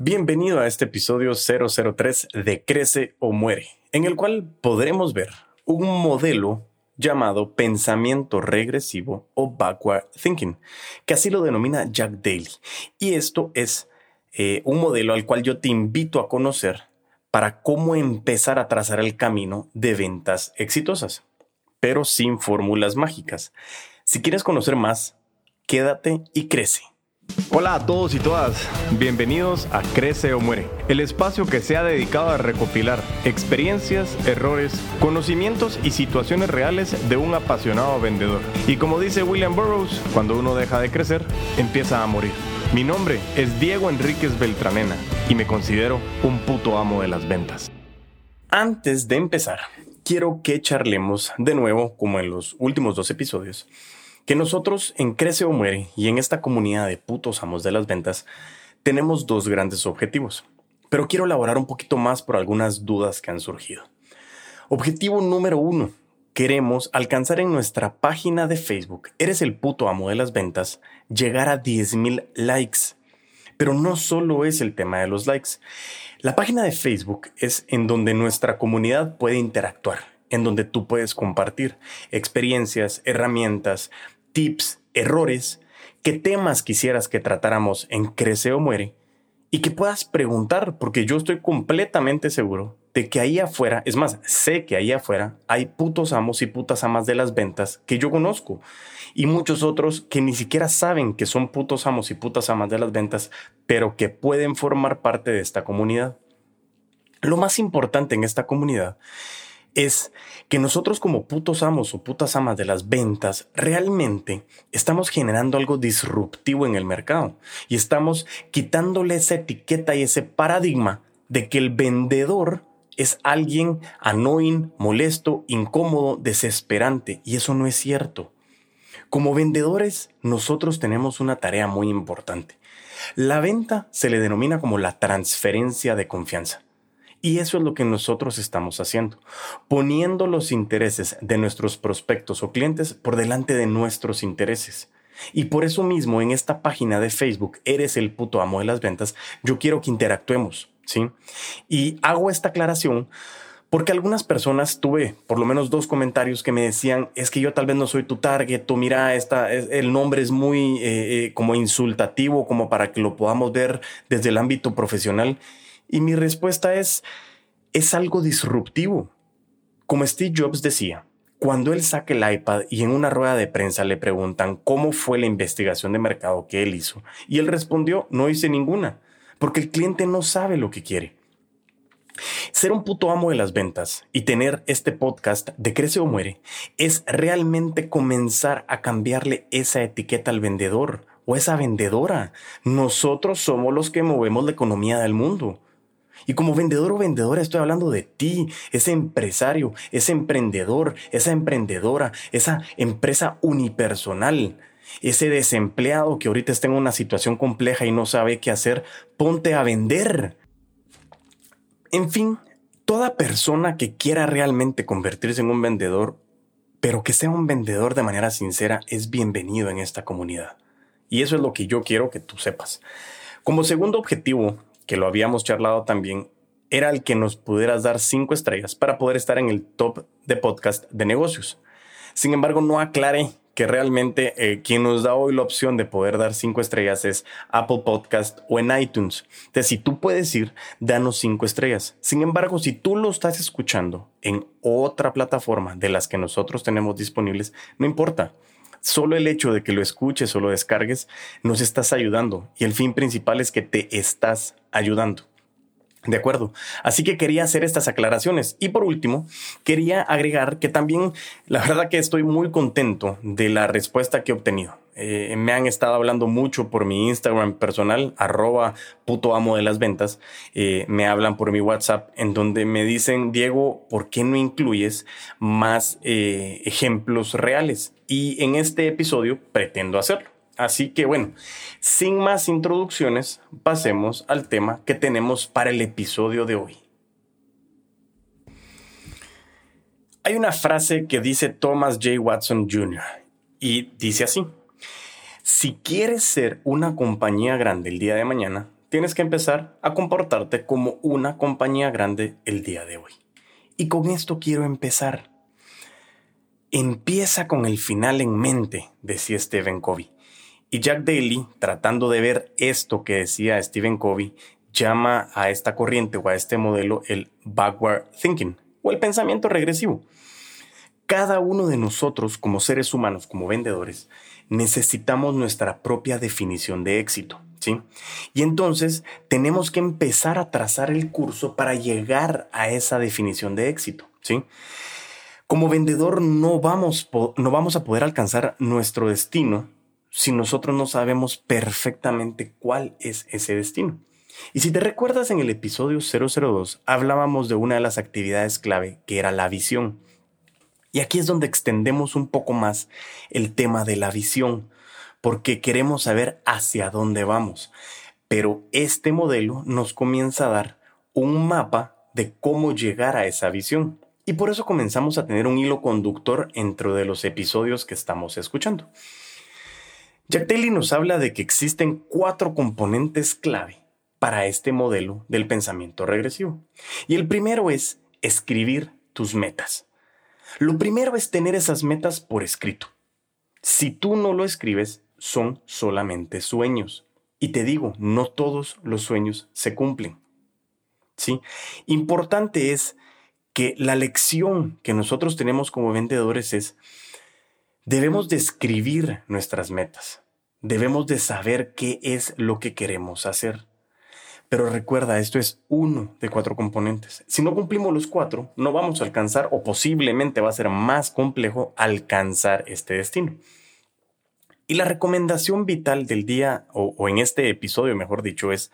Bienvenido a este episodio 003 de Crece o Muere, en el cual podremos ver un modelo llamado pensamiento regresivo o backward thinking, que así lo denomina Jack Daly. Y esto es eh, un modelo al cual yo te invito a conocer para cómo empezar a trazar el camino de ventas exitosas, pero sin fórmulas mágicas. Si quieres conocer más, quédate y crece. Hola a todos y todas, bienvenidos a Crece o Muere, el espacio que se ha dedicado a recopilar experiencias, errores, conocimientos y situaciones reales de un apasionado vendedor. Y como dice William Burroughs, cuando uno deja de crecer, empieza a morir. Mi nombre es Diego Enríquez Beltranena y me considero un puto amo de las ventas. Antes de empezar, quiero que charlemos de nuevo, como en los últimos dos episodios, que nosotros en Crece o Muere y en esta comunidad de putos amos de las ventas tenemos dos grandes objetivos, pero quiero elaborar un poquito más por algunas dudas que han surgido. Objetivo número uno, queremos alcanzar en nuestra página de Facebook, Eres el puto amo de las ventas, llegar a 10.000 likes. Pero no solo es el tema de los likes. La página de Facebook es en donde nuestra comunidad puede interactuar, en donde tú puedes compartir experiencias, herramientas, tips, errores, qué temas quisieras que tratáramos en Crece o Muere y que puedas preguntar, porque yo estoy completamente seguro de que ahí afuera, es más, sé que ahí afuera hay putos amos y putas amas de las ventas que yo conozco y muchos otros que ni siquiera saben que son putos amos y putas amas de las ventas, pero que pueden formar parte de esta comunidad. Lo más importante en esta comunidad es que nosotros como putos amos o putas amas de las ventas realmente estamos generando algo disruptivo en el mercado y estamos quitándole esa etiqueta y ese paradigma de que el vendedor es alguien annoying, molesto, incómodo, desesperante y eso no es cierto. Como vendedores, nosotros tenemos una tarea muy importante. La venta se le denomina como la transferencia de confianza. Y eso es lo que nosotros estamos haciendo, poniendo los intereses de nuestros prospectos o clientes por delante de nuestros intereses. Y por eso mismo en esta página de Facebook, Eres el puto amo de las ventas, yo quiero que interactuemos, ¿sí? Y hago esta aclaración porque algunas personas tuve por lo menos dos comentarios que me decían, es que yo tal vez no soy tu target, o mira, esta, el nombre es muy eh, eh, como insultativo, como para que lo podamos ver desde el ámbito profesional. Y mi respuesta es, es algo disruptivo. Como Steve Jobs decía, cuando él saca el iPad y en una rueda de prensa le preguntan cómo fue la investigación de mercado que él hizo, y él respondió, no hice ninguna, porque el cliente no sabe lo que quiere. Ser un puto amo de las ventas y tener este podcast de Crece o Muere es realmente comenzar a cambiarle esa etiqueta al vendedor o esa vendedora. Nosotros somos los que movemos la economía del mundo. Y como vendedor o vendedora estoy hablando de ti, ese empresario, ese emprendedor, esa emprendedora, esa empresa unipersonal, ese desempleado que ahorita está en una situación compleja y no sabe qué hacer, ponte a vender. En fin, toda persona que quiera realmente convertirse en un vendedor, pero que sea un vendedor de manera sincera, es bienvenido en esta comunidad. Y eso es lo que yo quiero que tú sepas. Como segundo objetivo, que lo habíamos charlado también, era el que nos pudieras dar cinco estrellas para poder estar en el top de podcast de negocios. Sin embargo, no aclaré que realmente eh, quien nos da hoy la opción de poder dar cinco estrellas es Apple Podcast o en iTunes. Entonces, si tú puedes ir, danos cinco estrellas. Sin embargo, si tú lo estás escuchando en otra plataforma de las que nosotros tenemos disponibles, no importa. Solo el hecho de que lo escuches o lo descargues nos estás ayudando y el fin principal es que te estás ayudando. De acuerdo. Así que quería hacer estas aclaraciones. Y por último, quería agregar que también la verdad que estoy muy contento de la respuesta que he obtenido. Eh, me han estado hablando mucho por mi Instagram personal, arroba puto amo de las ventas. Eh, me hablan por mi WhatsApp en donde me dicen, Diego, ¿por qué no incluyes más eh, ejemplos reales? Y en este episodio pretendo hacerlo. Así que bueno, sin más introducciones, pasemos al tema que tenemos para el episodio de hoy. Hay una frase que dice Thomas J. Watson Jr. y dice así, si quieres ser una compañía grande el día de mañana, tienes que empezar a comportarte como una compañía grande el día de hoy. Y con esto quiero empezar. Empieza con el final en mente, decía Stephen Covey. Y Jack Daly, tratando de ver esto que decía Stephen Covey, llama a esta corriente o a este modelo el backward thinking o el pensamiento regresivo. Cada uno de nosotros como seres humanos, como vendedores, necesitamos nuestra propia definición de éxito. ¿Sí? Y entonces tenemos que empezar a trazar el curso para llegar a esa definición de éxito, ¿sí? Como vendedor no vamos, no vamos a poder alcanzar nuestro destino si nosotros no sabemos perfectamente cuál es ese destino. Y si te recuerdas en el episodio 002, hablábamos de una de las actividades clave, que era la visión. Y aquí es donde extendemos un poco más el tema de la visión, porque queremos saber hacia dónde vamos. Pero este modelo nos comienza a dar un mapa de cómo llegar a esa visión. Y por eso comenzamos a tener un hilo conductor entre de los episodios que estamos escuchando. Jack Daly nos habla de que existen cuatro componentes clave para este modelo del pensamiento regresivo. Y el primero es escribir tus metas. Lo primero es tener esas metas por escrito. Si tú no lo escribes, son solamente sueños. Y te digo, no todos los sueños se cumplen. ¿Sí? Importante es que la lección que nosotros tenemos como vendedores es, debemos de escribir nuestras metas. Debemos de saber qué es lo que queremos hacer. Pero recuerda, esto es uno de cuatro componentes. Si no cumplimos los cuatro, no vamos a alcanzar o posiblemente va a ser más complejo alcanzar este destino. Y la recomendación vital del día, o, en este episodio mejor dicho, es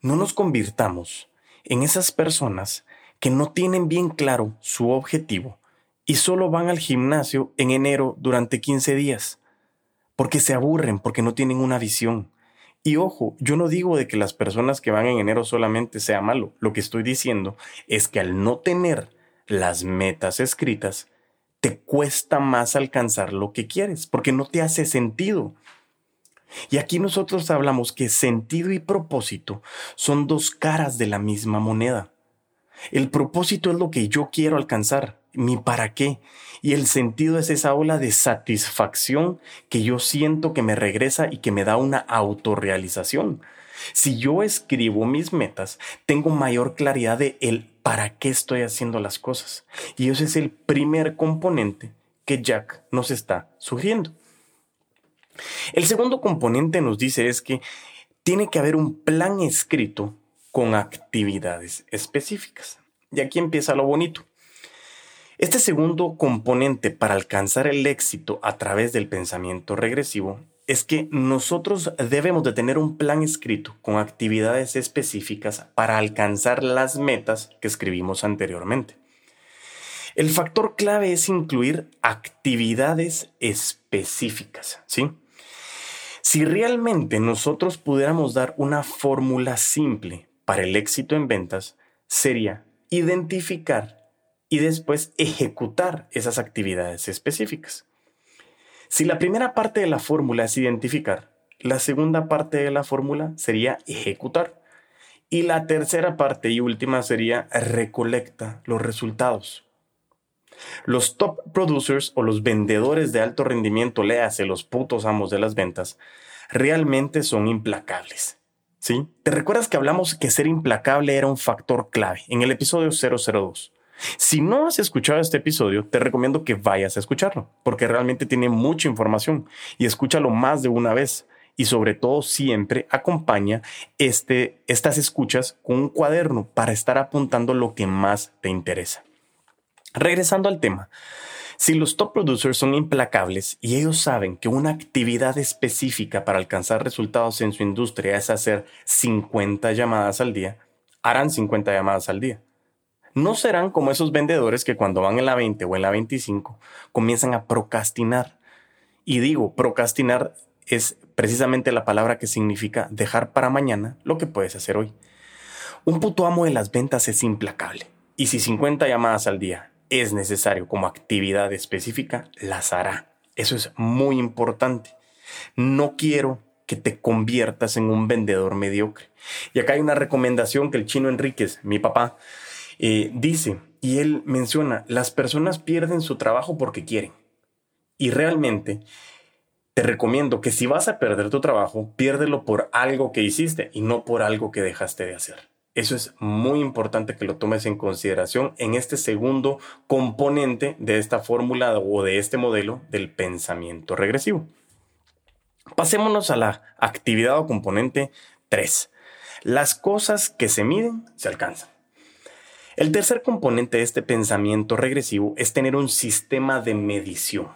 no nos convirtamos en esas personas que no tienen bien claro su objetivo y solo van al gimnasio en enero durante 15 días, porque se aburren, porque no tienen una visión. Y ojo, yo no digo de que las personas que van en enero solamente sea malo, lo que estoy diciendo es que al no tener las metas escritas, te cuesta más alcanzar lo que quieres, porque no te hace sentido. Y aquí nosotros hablamos que sentido y propósito son dos caras de la misma moneda. El propósito es lo que yo quiero alcanzar, mi para qué. Y el sentido es esa ola de satisfacción que yo siento que me regresa y que me da una autorrealización. Si yo escribo mis metas, tengo mayor claridad de el para qué estoy haciendo las cosas. Y ese es el primer componente que Jack nos está sugiriendo. El segundo componente nos dice es que tiene que haber un plan escrito con actividades específicas. Y aquí empieza lo bonito. Este segundo componente para alcanzar el éxito a través del pensamiento regresivo es que nosotros debemos de tener un plan escrito con actividades específicas para alcanzar las metas que escribimos anteriormente. El factor clave es incluir actividades específicas, ¿sí? Si realmente nosotros pudiéramos dar una fórmula simple para el éxito en ventas, sería identificar y después ejecutar esas actividades específicas. Si la primera parte de la fórmula es identificar, la segunda parte de la fórmula sería ejecutar. Y la tercera parte y última sería recolecta los resultados. Los top producers o los vendedores de alto rendimiento, léase los putos amos de las ventas, realmente son implacables. ¿Sí? ¿Te recuerdas que hablamos que ser implacable era un factor clave en el episodio 002? Si no has escuchado este episodio, te recomiendo que vayas a escucharlo, porque realmente tiene mucha información y escúchalo más de una vez. Y sobre todo siempre acompaña este, estas escuchas con un cuaderno para estar apuntando lo que más te interesa. Regresando al tema, si los top producers son implacables y ellos saben que una actividad específica para alcanzar resultados en su industria es hacer 50 llamadas al día, harán 50 llamadas al día no serán como esos vendedores que cuando van en la 20 o en la 25 comienzan a procrastinar. Y digo, procrastinar es precisamente la palabra que significa dejar para mañana lo que puedes hacer hoy. Un puto amo de las ventas es implacable. Y si 50 llamadas al día es necesario como actividad específica, las hará. Eso es muy importante. No quiero que te conviertas en un vendedor mediocre. Y acá hay una recomendación que el chino Enríquez, mi papá, eh, dice, y él menciona, las personas pierden su trabajo porque quieren. Y realmente te recomiendo que si vas a perder tu trabajo, piérdelo por algo que hiciste y no por algo que dejaste de hacer. Eso es muy importante que lo tomes en consideración en este segundo componente de esta fórmula o de este modelo del pensamiento regresivo. Pasémonos a la actividad o componente 3. Las cosas que se miden se alcanzan. El tercer componente de este pensamiento regresivo es tener un sistema de medición.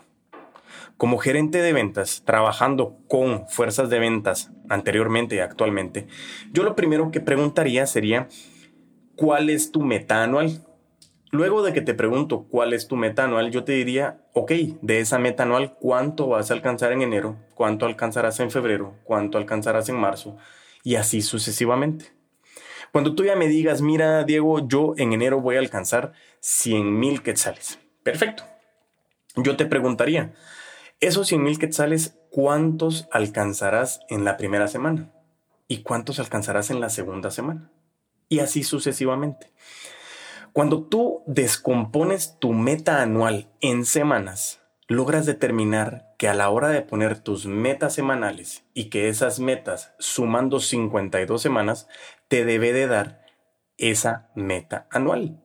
Como gerente de ventas, trabajando con fuerzas de ventas anteriormente y actualmente, yo lo primero que preguntaría sería, ¿cuál es tu meta anual? Luego de que te pregunto cuál es tu meta anual, yo te diría, ok, de esa meta anual, ¿cuánto vas a alcanzar en enero? ¿Cuánto alcanzarás en febrero? ¿Cuánto alcanzarás en marzo? Y así sucesivamente. Cuando tú ya me digas, mira, Diego, yo en enero voy a alcanzar 100 mil quetzales. Perfecto. Yo te preguntaría, esos 100 mil quetzales, ¿cuántos alcanzarás en la primera semana? ¿Y cuántos alcanzarás en la segunda semana? Y así sucesivamente. Cuando tú descompones tu meta anual en semanas, logras determinar que a la hora de poner tus metas semanales y que esas metas sumando 52 semanas te debe de dar esa meta anual.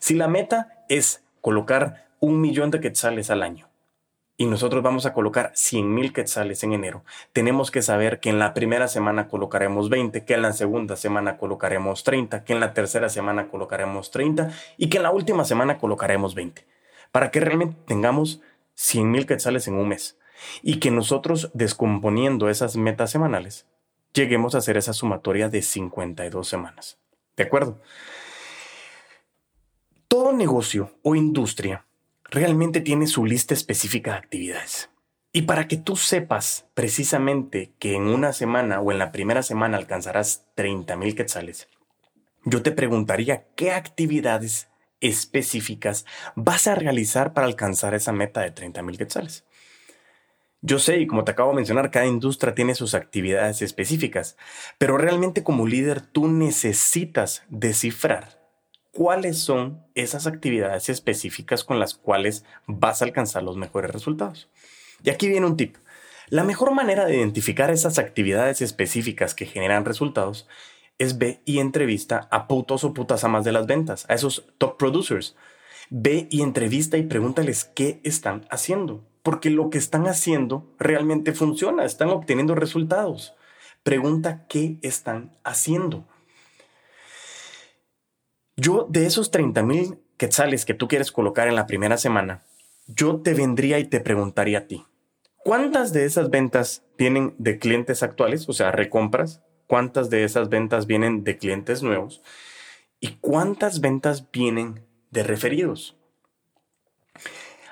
Si la meta es colocar un millón de quetzales al año y nosotros vamos a colocar 100 mil quetzales en enero, tenemos que saber que en la primera semana colocaremos 20, que en la segunda semana colocaremos 30, que en la tercera semana colocaremos 30 y que en la última semana colocaremos 20, para que realmente tengamos 100 mil quetzales en un mes y que nosotros descomponiendo esas metas semanales lleguemos a hacer esa sumatoria de 52 semanas. ¿De acuerdo? Todo negocio o industria realmente tiene su lista específica de actividades. Y para que tú sepas precisamente que en una semana o en la primera semana alcanzarás 30 mil quetzales, yo te preguntaría qué actividades específicas vas a realizar para alcanzar esa meta de 30 mil quetzales. Yo sé, y como te acabo de mencionar, cada industria tiene sus actividades específicas, pero realmente como líder tú necesitas descifrar cuáles son esas actividades específicas con las cuales vas a alcanzar los mejores resultados. Y aquí viene un tip. La mejor manera de identificar esas actividades específicas que generan resultados es ve y entrevista a putos o putas amas de las ventas, a esos top producers. Ve y entrevista y pregúntales qué están haciendo, porque lo que están haciendo realmente funciona, están obteniendo resultados. Pregunta qué están haciendo. Yo, de esos 30 mil quetzales que tú quieres colocar en la primera semana, yo te vendría y te preguntaría a ti, ¿cuántas de esas ventas vienen de clientes actuales, o sea, recompras? ¿Cuántas de esas ventas vienen de clientes nuevos? ¿Y cuántas ventas vienen de referidos?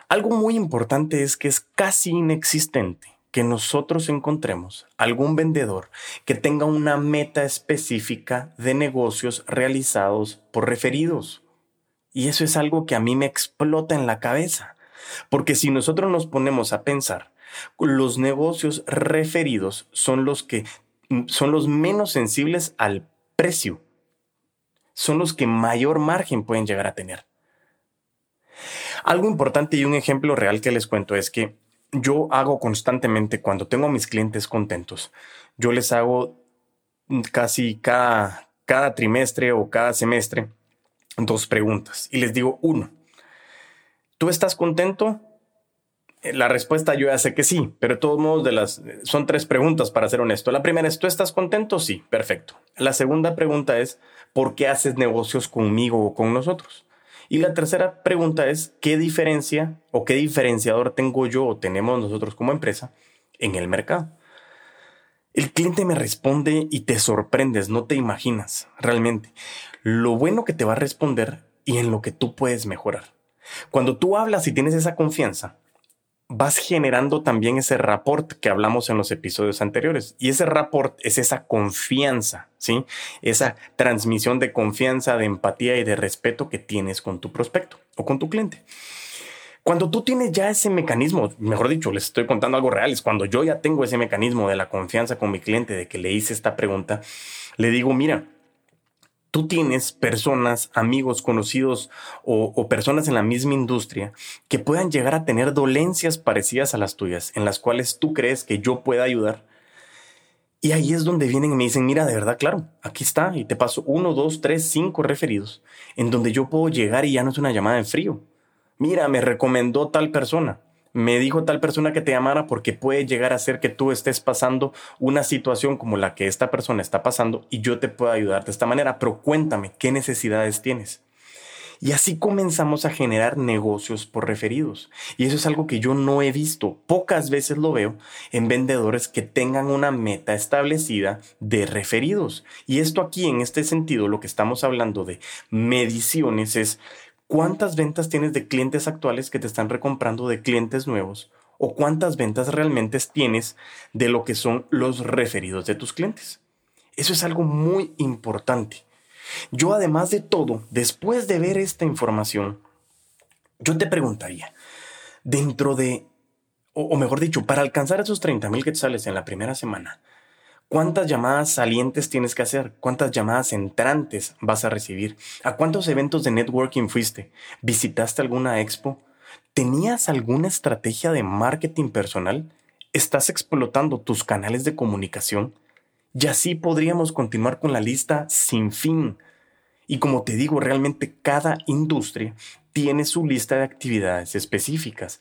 Algo muy importante es que es casi inexistente que nosotros encontremos algún vendedor que tenga una meta específica de negocios realizados por referidos. Y eso es algo que a mí me explota en la cabeza. Porque si nosotros nos ponemos a pensar, los negocios referidos son los que son los menos sensibles al precio. Son los que mayor margen pueden llegar a tener. Algo importante y un ejemplo real que les cuento es que yo hago constantemente cuando tengo a mis clientes contentos, yo les hago casi cada, cada trimestre o cada semestre dos preguntas y les digo, uno, ¿tú estás contento? Eh, la respuesta yo ya sé que sí, pero de todos modos de las, son tres preguntas para ser honesto. La primera es, ¿tú estás contento? Sí, perfecto. La segunda pregunta es, ¿por qué haces negocios conmigo o con nosotros? Y la tercera pregunta es, ¿qué diferencia o qué diferenciador tengo yo o tenemos nosotros como empresa en el mercado? El cliente me responde y te sorprendes, no te imaginas realmente lo bueno que te va a responder y en lo que tú puedes mejorar. Cuando tú hablas y tienes esa confianza, vas generando también ese rapport que hablamos en los episodios anteriores. Y ese rapport es esa confianza, ¿sí? Esa transmisión de confianza, de empatía y de respeto que tienes con tu prospecto o con tu cliente. Cuando tú tienes ya ese mecanismo, mejor dicho, les estoy contando algo real, es cuando yo ya tengo ese mecanismo de la confianza con mi cliente, de que le hice esta pregunta, le digo, mira, tú tienes personas, amigos, conocidos o, personas en la misma industria que puedan llegar a tener dolencias parecidas a las tuyas, en las cuales tú crees que yo pueda ayudar. Y ahí es donde vienen y me dicen, mira, de verdad, claro, aquí está, y te paso uno, dos, tres, cinco referidos, en donde yo puedo llegar y ya no es una llamada en frío. Mira, me recomendó tal persona me dijo tal persona que te llamara porque puede llegar a ser que tú estés pasando una situación como la que esta persona está pasando y yo te puedo ayudar de esta manera, pero cuéntame qué necesidades tienes. Y así comenzamos a generar negocios por referidos. Y eso es algo que yo no he visto. Pocas veces lo veo en vendedores que tengan una meta establecida de referidos. Y esto aquí, en este sentido, lo que estamos hablando de mediciones es ¿Cuántas ventas tienes de clientes actuales que te están recomprando de clientes nuevos? ¿O cuántas ventas realmente tienes de lo que son los referidos de tus clientes? Eso es algo muy importante. Yo además de todo, después de ver esta información, yo te preguntaría, dentro de, o, mejor dicho, para alcanzar esos 30 mil quetzales en la primera semana, ¿Cuántas llamadas salientes tienes que hacer? ¿Cuántas llamadas entrantes vas a recibir? ¿A cuántos eventos de networking fuiste? ¿Visitaste alguna expo? ¿Tenías alguna estrategia de marketing personal? ¿Estás explotando tus canales de comunicación? Y así podríamos continuar con la lista sin fin. Y como te digo, realmente cada industria tiene su lista de actividades específicas.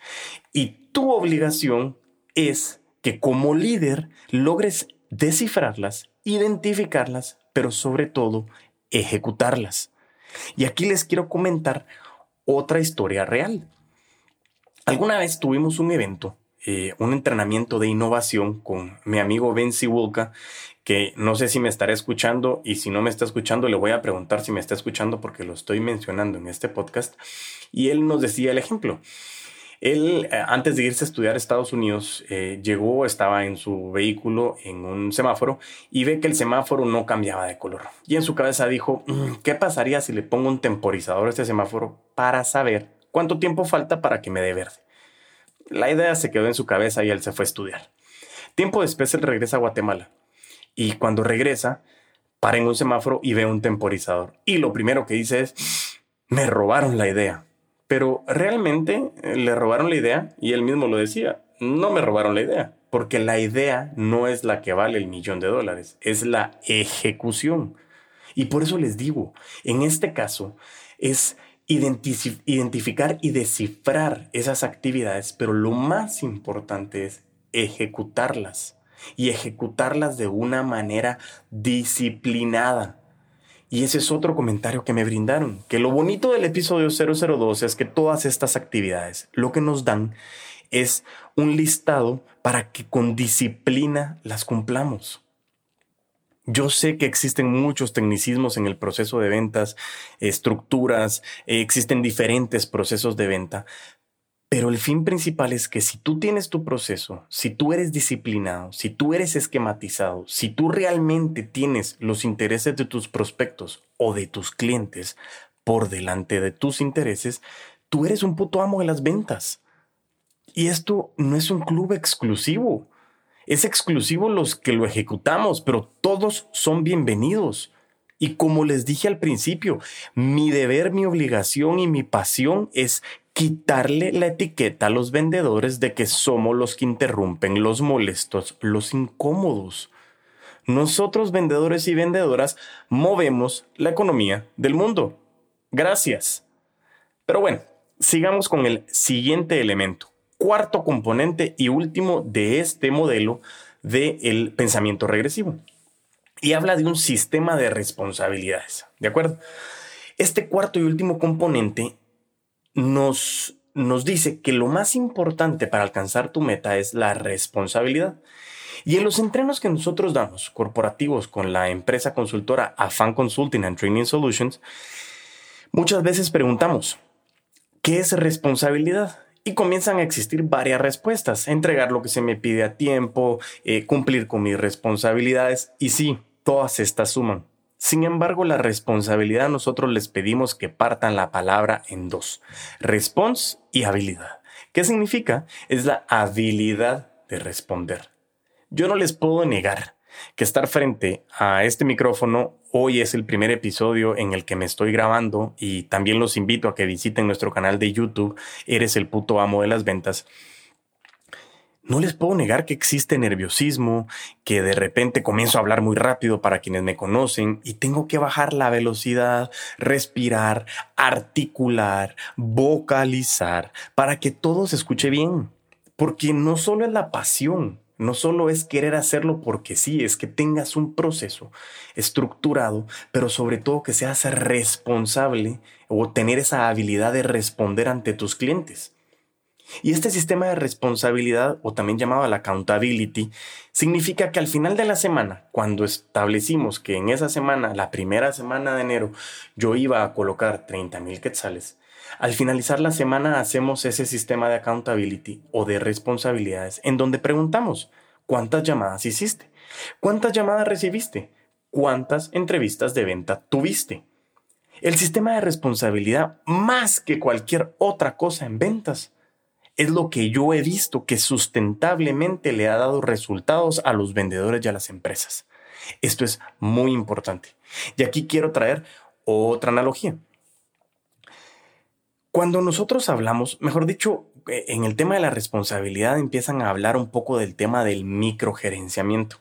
Y tu obligación es que como líder logres descifrarlas, identificarlas, pero sobre todo ejecutarlas. Y aquí les quiero comentar otra historia real. Alguna vez tuvimos un evento, eh, un entrenamiento de innovación con mi amigo Ben Siwulka, que no sé si me estará escuchando y si no me está escuchando le voy a preguntar si me está escuchando porque lo estoy mencionando en este podcast. Y él nos decía el ejemplo. Él, eh, antes de irse a estudiar a Estados Unidos, eh, llegó, estaba en su vehículo en un semáforo y ve que el semáforo no cambiaba de color. Y en su cabeza dijo, mm, ¿qué pasaría si le pongo un temporizador a este semáforo para saber cuánto tiempo falta para que me dé verde? La idea se quedó en su cabeza y él se fue a estudiar. Tiempo después él regresa a Guatemala y cuando regresa, para en un semáforo y ve un temporizador. Y lo primero que dice es, me robaron la idea pero realmente eh, le robaron la idea y él mismo lo decía, no me robaron la idea, porque la idea no es la que vale el millón de dólares, es la ejecución. Y por eso les digo, en este caso es identificar y descifrar esas actividades, pero lo más importante es ejecutarlas y ejecutarlas de una manera disciplinada. Y ese es otro comentario que me brindaron, que lo bonito del episodio 002 es que todas estas actividades lo que nos dan es un listado para que con disciplina las cumplamos. Yo sé que existen muchos tecnicismos en el proceso de ventas, estructuras, existen diferentes procesos de venta, pero el fin principal es que si tú tienes tu proceso, si tú eres disciplinado, si tú eres esquematizado, si tú realmente tienes los intereses de tus prospectos o de tus clientes por delante de tus intereses, tú eres un puto amo de las ventas. Y esto no es un club exclusivo. Es exclusivo los que lo ejecutamos, pero todos son bienvenidos. Y como les dije al principio, mi deber, mi obligación y mi pasión es quitarle la etiqueta a los vendedores de que somos los que interrumpen, los molestos, los incómodos. Nosotros vendedores y vendedoras movemos la economía del mundo. Gracias. Pero bueno, sigamos con el siguiente elemento, cuarto componente y último de este modelo del pensamiento regresivo. Y habla de un sistema de responsabilidades. ¿De acuerdo? Este cuarto y último componente nos, nos dice que lo más importante para alcanzar tu meta es la responsabilidad. Y en los entrenos que nosotros damos, corporativos, con la empresa consultora Afan Consulting and Training Solutions, muchas veces preguntamos, ¿qué es responsabilidad? Y comienzan a existir varias respuestas, entregar lo que se me pide a tiempo, eh, cumplir con mis responsabilidades, y sí, todas estas suman. Sin embargo, la responsabilidad nosotros les pedimos que partan la palabra en dos, response y habilidad. ¿Qué significa? Es la habilidad de responder. Yo no les puedo negar que estar frente a este micrófono hoy es el primer episodio en el que me estoy grabando y también los invito a que visiten nuestro canal de YouTube, Eres el puto amo de las ventas. No les puedo negar que existe nerviosismo, que de repente comienzo a hablar muy rápido para quienes me conocen y tengo que bajar la velocidad, respirar, articular, vocalizar, para que todo se escuche bien. Porque no solo es la pasión, no solo es querer hacerlo porque sí, es que tengas un proceso estructurado, pero sobre todo que seas responsable o tener esa habilidad de responder ante tus clientes. Y este sistema de responsabilidad, o también llamado la accountability, significa que al final de la semana, cuando establecimos que en esa semana, la primera semana de enero, yo iba a colocar 30 mil quetzales, al finalizar la semana hacemos ese sistema de accountability o de responsabilidades en donde preguntamos, ¿cuántas llamadas hiciste? ¿Cuántas llamadas recibiste? ¿Cuántas entrevistas de venta tuviste? El sistema de responsabilidad, más que cualquier otra cosa en ventas, es lo que yo he visto que sustentablemente le ha dado resultados a los vendedores y a las empresas. Esto es muy importante. Y aquí quiero traer otra analogía. Cuando nosotros hablamos, mejor dicho, eh, en el tema de la responsabilidad empiezan a hablar un poco del tema del microgerenciamiento.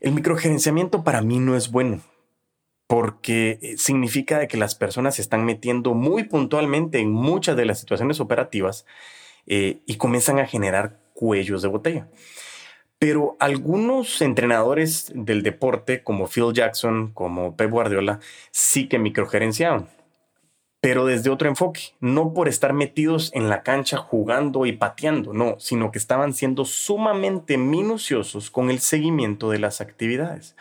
El microgerenciamiento para mí no es bueno porque eh, significa que las personas se están metiendo muy puntualmente en muchas de las situaciones operativas eh, y comienzan a generar cuellos de botella. Pero algunos entrenadores del deporte, como Phil Jackson, como Pep Guardiola, sí que microgerenciaron, pero desde otro enfoque, no por estar metidos en la cancha jugando y pateando, no, sino que estaban siendo sumamente minuciosos con el seguimiento de las actividades.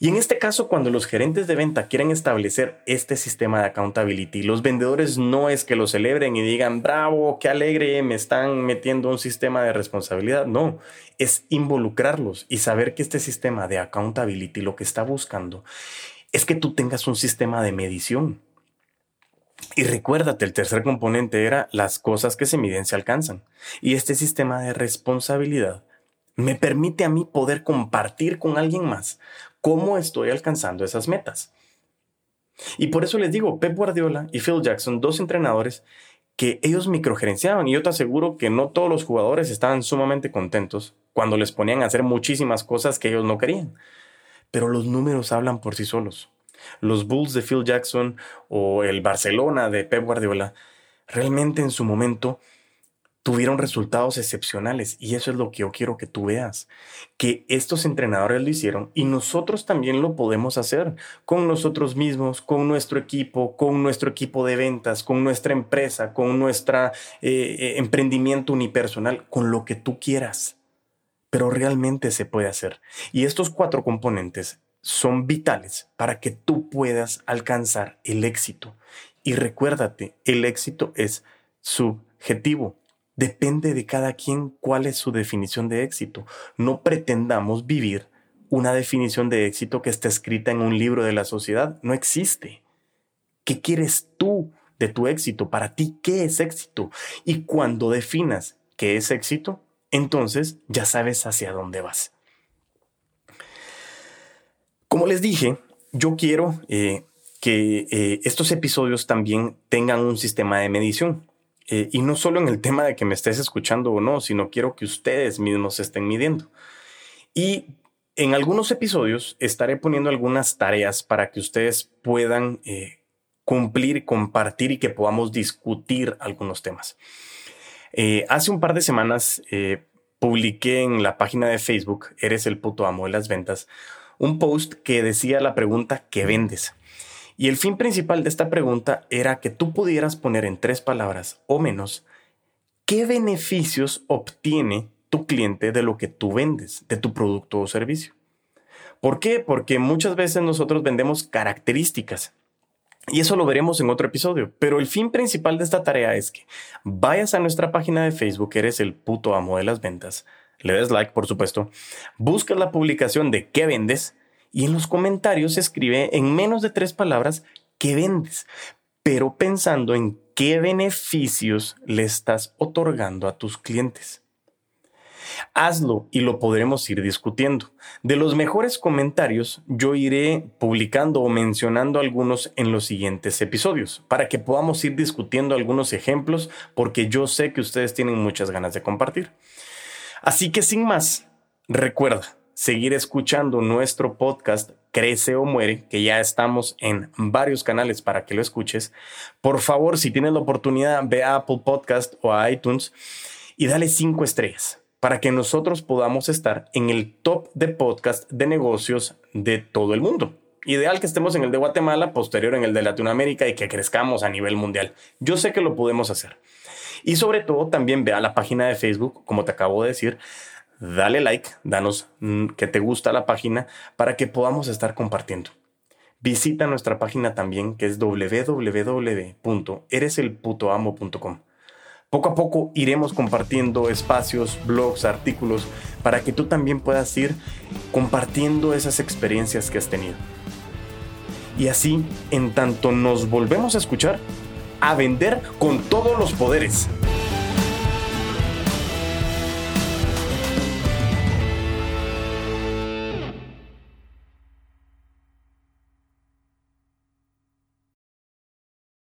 Y en este caso, cuando los gerentes de venta quieren establecer este sistema de accountability, los vendedores no es que lo celebren y digan, bravo, qué alegre, me están metiendo un sistema de responsabilidad. No, es involucrarlos y saber que este sistema de accountability lo que está buscando es que tú tengas un sistema de medición. Y recuérdate, el tercer componente era las cosas que se miden se alcanzan. Y este sistema de responsabilidad me permite a mí poder compartir con alguien más cómo estoy alcanzando esas metas. Y por eso les digo, Pep Guardiola y Phil Jackson, dos entrenadores que ellos microgerenciaban y yo te aseguro que no todos los jugadores estaban sumamente contentos cuando les ponían a hacer muchísimas cosas que ellos no querían. Pero los números hablan por sí solos. Los Bulls de Phil Jackson o el Barcelona de Pep Guardiola realmente en su momento tuvieron resultados excepcionales y eso es lo que yo quiero que tú veas, que estos entrenadores lo hicieron y nosotros también lo podemos hacer con nosotros mismos, con nuestro equipo, con nuestro equipo de ventas, con nuestra empresa, con nuestro eh, eh, emprendimiento unipersonal, con lo que tú quieras. Pero realmente se puede hacer. Y estos cuatro componentes son vitales para que tú puedas alcanzar el éxito. Y recuérdate, el éxito es subjetivo Depende de cada quien cuál es su definición de éxito. No pretendamos vivir una definición de éxito que está escrita en un libro de la sociedad. No existe. ¿Qué quieres tú de tu éxito? Para ti, ¿qué es éxito? Y cuando definas qué es éxito, entonces ya sabes hacia dónde vas. Como les dije, yo quiero eh, que eh, estos episodios también tengan un sistema de medición. Eh, y no solo en el tema de que me estés escuchando o no, sino quiero que ustedes mismos estén midiendo. Y en algunos episodios estaré poniendo algunas tareas para que ustedes puedan eh, cumplir, compartir y que podamos discutir algunos temas. Eh, hace un par de semanas publiqué en la página de Facebook, Eres el puto amo de las ventas, un post que decía la pregunta ¿qué vendes? Y el fin principal de esta pregunta era que tú pudieras poner en tres palabras o menos qué beneficios obtiene tu cliente de lo que tú vendes, de tu producto o servicio. ¿Por qué? Porque muchas veces nosotros vendemos características. Y eso lo veremos en otro episodio. Pero el fin principal de esta tarea es que vayas a nuestra página de Facebook, eres el puto amo de las ventas, le des like, por supuesto, buscas la publicación de qué vendes y en los comentarios escribe en menos de tres palabras qué vendes, pero pensando en qué beneficios le estás otorgando a tus clientes. Hazlo y lo podremos ir discutiendo. De los mejores comentarios, yo iré publicando o mencionando algunos en los siguientes episodios para que podamos ir discutiendo algunos ejemplos porque yo sé que ustedes tienen muchas ganas de compartir. Así que sin más, recuerda seguir escuchando nuestro podcast Crece o Muere, que ya estamos en varios canales para que lo escuches. Por favor, si tienes la oportunidad, ve a Apple Podcast o a iTunes y dale cinco estrellas para que nosotros podamos estar en el top de podcast de negocios de todo el mundo. Ideal que estemos en el de Guatemala, posterior en el de Latinoamérica y que crezcamos a nivel mundial. Yo sé que lo podemos hacer. Y sobre todo también ve a la página de Facebook, como te acabo de decir, dale like, danos mm, que te gusta la página para que podamos estar compartiendo. Visita nuestra página también que es www.ereselputoamo.com. Poco a poco iremos compartiendo espacios, blogs, artículos, para que tú también puedas ir compartiendo esas experiencias que has tenido. Y así, en tanto nos volvemos a escuchar, a vender con todos los poderes.